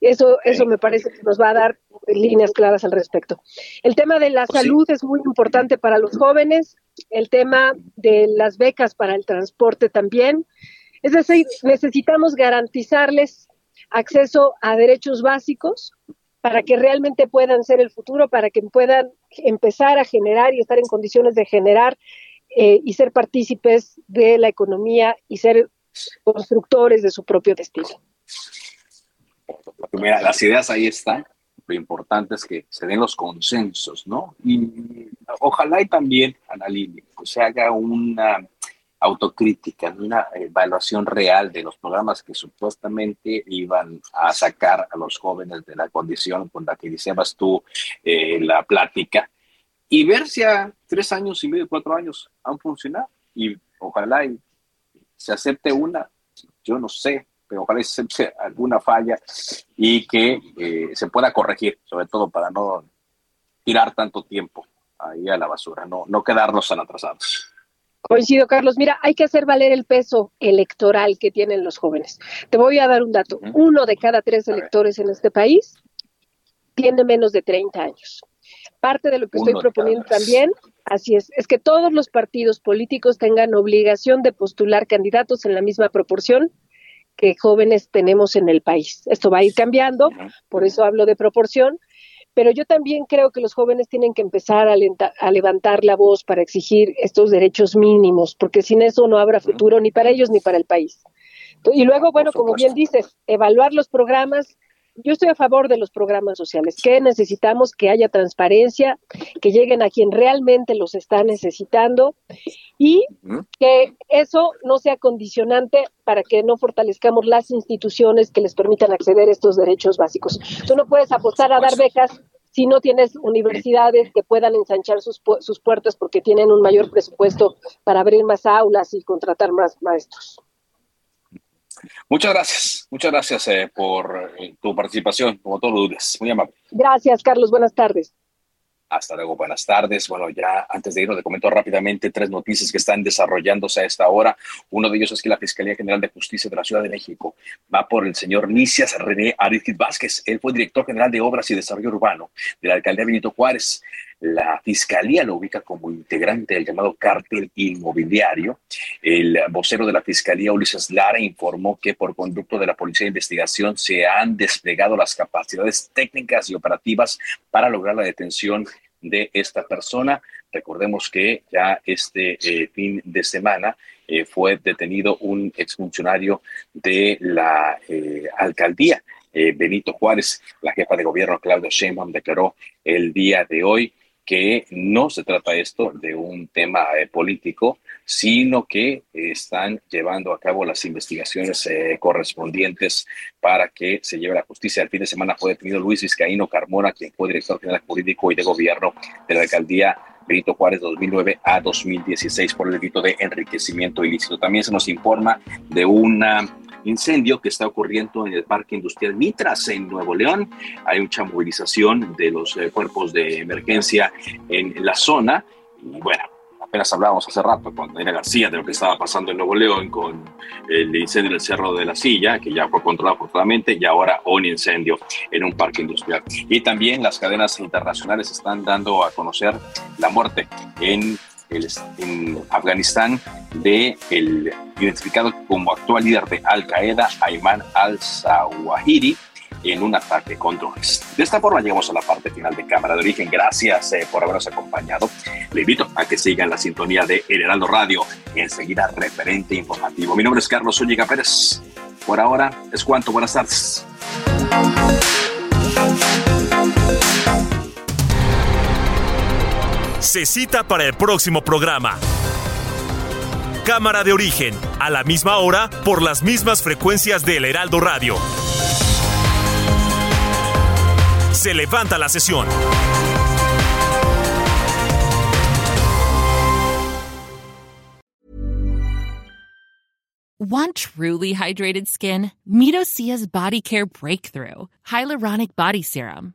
Eso, eso me parece que nos va a dar líneas claras al respecto. El tema de la pues salud es muy importante para los jóvenes, el tema de las becas para el transporte también. Es decir, necesitamos garantizarles acceso a derechos básicos para que realmente puedan ser el futuro, para que puedan empezar a generar y estar en condiciones de generar eh, y ser partícipes de la economía y ser constructores de su propio destino. Mira, las ideas ahí están. Lo importante es que se den los consensos, ¿no? Y ojalá y también, Analini, pues se haga una autocrítica, una evaluación real de los programas que supuestamente iban a sacar a los jóvenes de la condición con la que iniciabas tú eh, la plática y ver si a tres años y medio, cuatro años han funcionado y ojalá y se acepte una, yo no sé, ojalá se alguna falla y que eh, se pueda corregir, sobre todo para no tirar tanto tiempo ahí a la basura, no, no quedarnos tan atrasados. Coincido, Carlos. Mira, hay que hacer valer el peso electoral que tienen los jóvenes. Te voy a dar un dato. Uno de cada tres electores en este país tiene menos de 30 años. Parte de lo que estoy proponiendo también, así es, es que todos los partidos políticos tengan obligación de postular candidatos en la misma proporción que jóvenes tenemos en el país. Esto va a ir cambiando, por eso hablo de proporción, pero yo también creo que los jóvenes tienen que empezar a, levantar la voz para exigir estos derechos mínimos, porque sin eso no habrá futuro ni para ellos ni para el país. Y luego, bueno, como bien dices, evaluar los programas, yo estoy a favor de los programas sociales, que necesitamos que haya transparencia, que lleguen a quien realmente los está necesitando y que eso no sea condicionante para que no fortalezcamos las instituciones que les permitan acceder a estos derechos básicos. Tú no puedes apostar a dar becas si no tienes universidades que puedan ensanchar sus, sus puertas porque tienen un mayor presupuesto para abrir más aulas y contratar más maestros. Muchas gracias, muchas gracias eh, por eh, tu participación, como todos los días. Muy amable. Gracias, Carlos. Buenas tardes. Hasta luego, buenas tardes. Bueno, ya antes de irnos, le comento rápidamente tres noticias que están desarrollándose a esta hora. Uno de ellos es que la Fiscalía General de Justicia de la Ciudad de México va por el señor Nicias René Arizquit Vázquez. Él fue director general de Obras y Desarrollo Urbano de la alcaldía Benito Juárez. La fiscalía lo ubica como integrante del llamado cártel inmobiliario. El vocero de la fiscalía, Ulises Lara, informó que por conducto de la Policía de Investigación se han desplegado las capacidades técnicas y operativas para lograr la detención de esta persona. Recordemos que ya este eh, fin de semana eh, fue detenido un exfuncionario de la eh, alcaldía, Benito Juárez. La jefa de gobierno, Claudia Sheinbaum, declaró el día de hoy que no se trata esto de un tema político, sino que están llevando a cabo las investigaciones correspondientes para que se lleve la justicia. El fin de semana fue detenido Luis Vizcaíno Carmona, quien fue director general jurídico y de gobierno de la alcaldía Benito Juárez 2009 a 2016 por el delito de enriquecimiento ilícito. También se nos informa de un incendio que está ocurriendo en el Parque Industrial Mitras en Nuevo León. Hay mucha movilización de los eh, cuerpos de emergencia en la zona y bueno, apenas hablábamos hace rato con Daniela García de lo que estaba pasando en Nuevo León con el incendio en el Cerro de la Silla, que ya fue controlado afortunadamente, y ahora un incendio en un parque industrial. Y también las cadenas internacionales están dando a conocer la muerte en, el, en Afganistán de el identificado como actual líder de Al Qaeda, Ayman al-Zawahiri, en un ataque con drones. De esta forma llegamos a la parte final de Cámara de Origen. Gracias eh, por habernos acompañado. Le invito a que sigan la sintonía de El Heraldo Radio. Enseguida, referente informativo. Mi nombre es Carlos Zúñiga Pérez. Por ahora es cuanto. Buenas tardes. Se cita para el próximo programa. Cámara de Origen, a la misma hora, por las mismas frecuencias del Heraldo Radio. Se levanta la sesión. Want truly hydrated skin? Medocia's Body Care Breakthrough Hyaluronic Body Serum.